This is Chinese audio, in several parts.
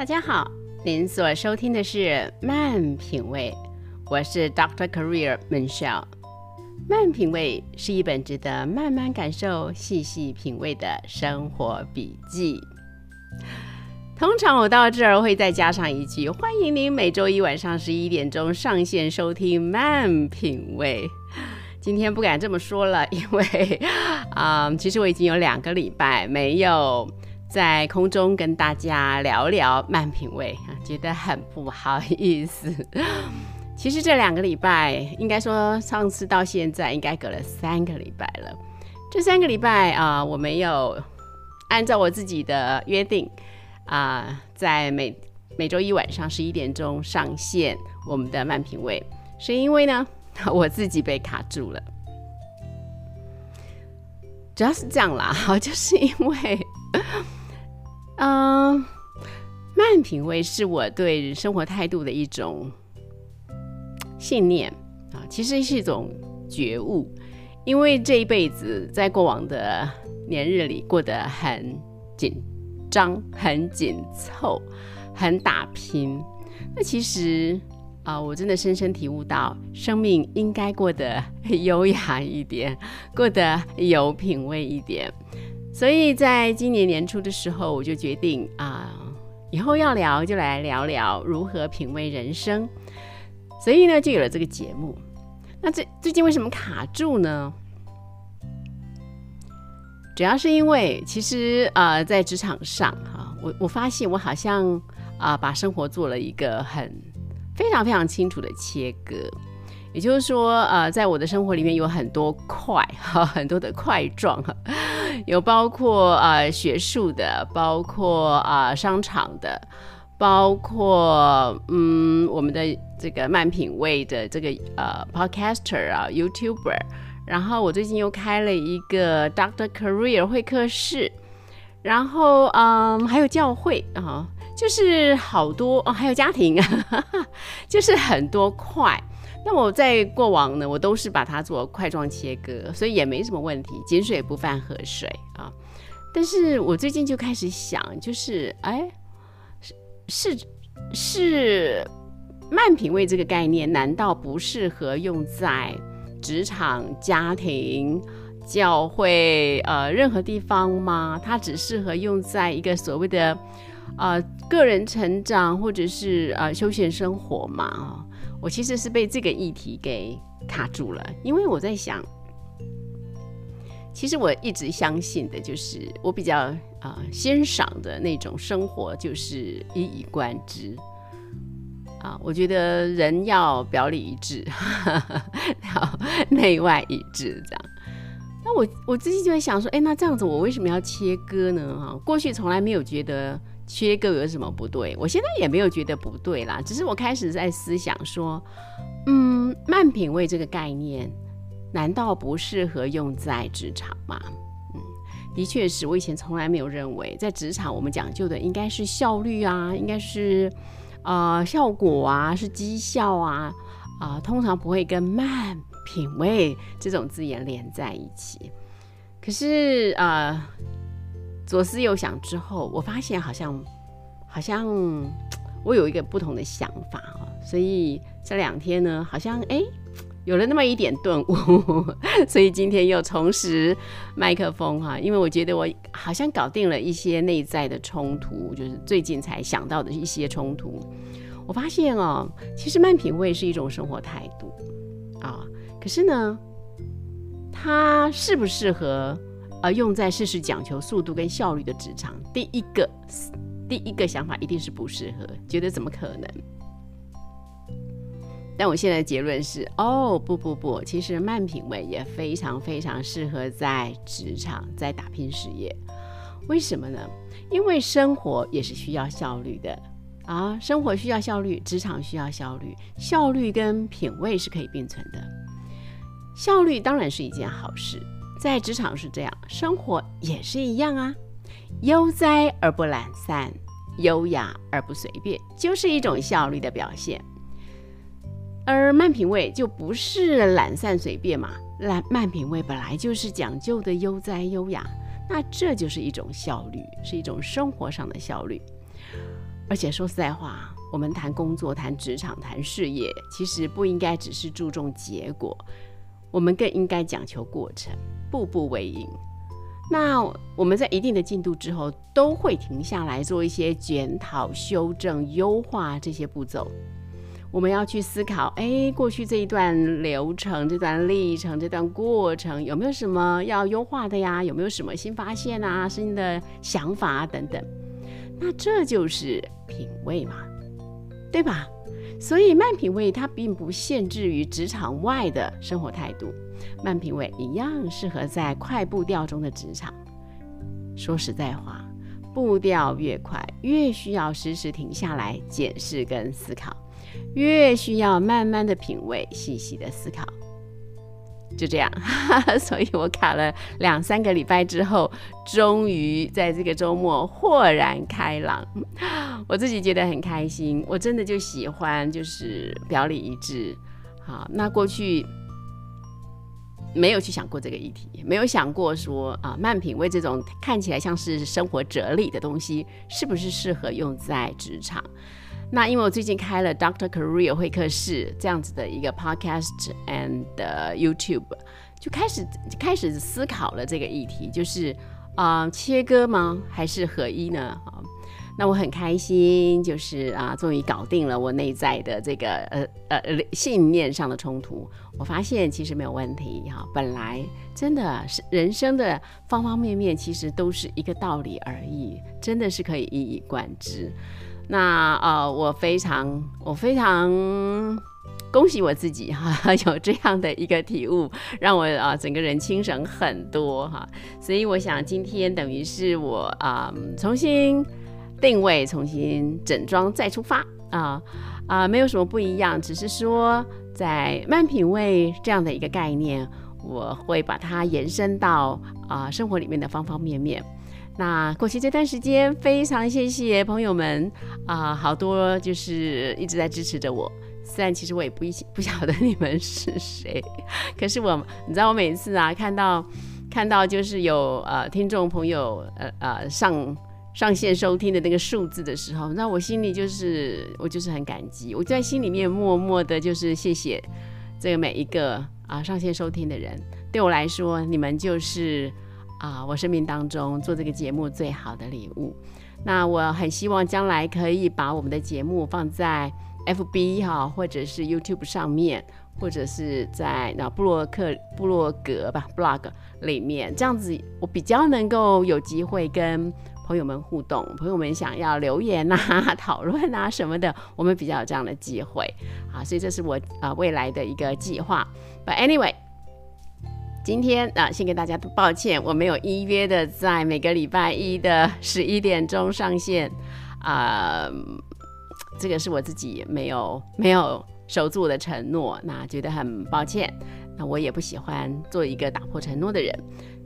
大家好，您所收听的是慢品味，我是 Doctor Career Michelle。慢品味是一本值得慢慢感受、细细品味的生活笔记。通常我到这儿会再加上一句：欢迎您每周一晚上十一点钟上线收听慢品味。今天不敢这么说了，因为 啊，其实我已经有两个礼拜没有在空中跟大家聊聊慢品味啊，觉得很不好意思。其实这两个礼拜，应该说上次到现在应该隔了三个礼拜了。这三个礼拜啊，我没有按照我自己的约定啊，在每每周一晚上十一点钟上线我们的慢品味，是因为呢。我自己被卡住了，主要是这样啦，哈，就是因为，嗯，慢品味是我对生活态度的一种信念啊，其实是一种觉悟，因为这一辈子在过往的年日里过得很紧张、很紧凑、很打拼，那其实。啊，我真的深深体悟到，生命应该过得优雅一点，过得有品味一点。所以在今年年初的时候，我就决定啊，以后要聊就来聊聊如何品味人生。所以呢，就有了这个节目。那最最近为什么卡住呢？主要是因为，其实啊，在职场上哈，我我发现我好像啊，把生活做了一个很。非常非常清楚的切割，也就是说，呃，在我的生活里面有很多块哈，很多的块状哈，有包括呃学术的，包括啊商场的，包括嗯我们的这个慢品味的这个呃 podcaster 啊 YouTuber，然后我最近又开了一个 Doctor Career 会客室，然后嗯还有教会啊。就是好多哦，还有家庭，就是很多块。那我在过往呢，我都是把它做块状切割，所以也没什么问题，井水不犯河水啊。但是我最近就开始想，就是哎，是是是慢品味这个概念，难道不适合用在职场、家庭、教会呃任何地方吗？它只适合用在一个所谓的。啊，个人成长或者是啊休闲生活嘛，啊，我其实是被这个议题给卡住了，因为我在想，其实我一直相信的就是我比较啊欣赏的那种生活，就是一以贯之啊，我觉得人要表里一致，要内外一致这样。那我我自己就在想说，哎，那这样子我为什么要切割呢？哈，过去从来没有觉得。切割有什么不对？我现在也没有觉得不对啦，只是我开始在思想说，嗯，慢品味这个概念，难道不适合用在职场吗？嗯，的确是我以前从来没有认为，在职场我们讲究的应该是效率啊，应该是呃效果啊，是绩效啊，啊，通常不会跟慢品味这种字眼连在一起。可是啊。左思右想之后，我发现好像好像我有一个不同的想法哈，所以这两天呢，好像哎有了那么一点顿悟，所以今天又重拾麦克风哈，因为我觉得我好像搞定了一些内在的冲突，就是最近才想到的一些冲突。我发现哦，其实慢品味是一种生活态度啊，可是呢，它适不适合？而用在事事讲求速度跟效率的职场，第一个第一个想法一定是不适合，觉得怎么可能？但我现在的结论是，哦不不不，其实慢品味也非常非常适合在职场在打拼事业。为什么呢？因为生活也是需要效率的啊，生活需要效率，职场需要效率，效率跟品味是可以并存的。效率当然是一件好事。在职场是这样，生活也是一样啊。悠哉而不懒散，优雅而不随便，就是一种效率的表现。而慢品味就不是懒散随便嘛，懒慢品味本来就是讲究的悠哉优雅，那这就是一种效率，是一种生活上的效率。而且说实在话，我们谈工作、谈职场、谈事业，其实不应该只是注重结果，我们更应该讲求过程，步步为营。那我们在一定的进度之后，都会停下来做一些检讨、修正、优化这些步骤。我们要去思考，哎，过去这一段流程、这段历程、这段过程有没有什么要优化的呀？有没有什么新发现啊、新的想法啊等等？那这就是品味嘛，对吧？所以慢品味它并不限制于职场外的生活态度，慢品味一样适合在快步调中的职场。说实在话，步调越快，越需要时时停下来检视跟思考。越需要慢慢的品味，细细的思考，就这样，所以我卡了两三个礼拜之后，终于在这个周末豁然开朗，我自己觉得很开心。我真的就喜欢，就是表里一致。好，那过去没有去想过这个议题，没有想过说啊，慢品味这种看起来像是生活哲理的东西，是不是适合用在职场？那因为我最近开了 Doctor Career 会客室这样子的一个 Podcast and YouTube，就开始开始思考了这个议题，就是啊切割吗，还是合一呢？啊，那我很开心，就是啊终于搞定了我内在的这个呃呃信念上的冲突。我发现其实没有问题哈，本来真的是人生的方方面面，其实都是一个道理而已，真的是可以一以贯之。那呃，我非常我非常恭喜我自己哈，有这样的一个体悟，让我啊整个人清省很多哈。所以我想今天等于是我啊重新定位、重新整装再出发啊啊，没有什么不一样，只是说在慢品味这样的一个概念，我会把它延伸到啊生活里面的方方面面。那过去这段时间，非常谢谢朋友们啊，好多就是一直在支持着我。虽然其实我也不一不晓得你们是谁，可是我，你知道我每次啊看到看到就是有呃听众朋友呃呃上上线收听的那个数字的时候，那我心里就是我就是很感激，我在心里面默默的就是谢谢这个每一个啊上线收听的人，对我来说，你们就是。啊，我生命当中做这个节目最好的礼物。那我很希望将来可以把我们的节目放在 FB 哈，或者是 YouTube 上面，或者是在那布洛克布洛格吧 blog 里面，这样子我比较能够有机会跟朋友们互动。朋友们想要留言呐、讨论啊什么的，我们比较有这样的机会。好，所以这是我啊未来的一个计划。But anyway。今天啊，先跟大家抱歉，我没有依约的在每个礼拜一的十一点钟上线，啊，这个是我自己没有没有守住我的承诺，那觉得很抱歉。那我也不喜欢做一个打破承诺的人，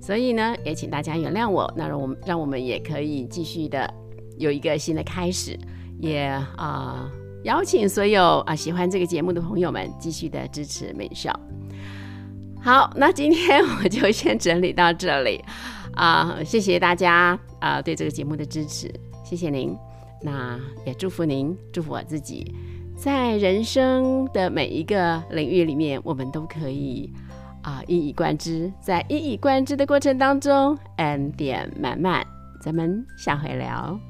所以呢，也请大家原谅我。那让我们让我们也可以继续的有一个新的开始，也啊邀请所有啊喜欢这个节目的朋友们继续的支持美少。好，那今天我就先整理到这里 啊，谢谢大家啊对这个节目的支持，谢谢您。那也祝福您，祝福我自己，在人生的每一个领域里面，我们都可以啊一以贯之，在一以贯之的过程当中，恩典满满。咱们下回聊。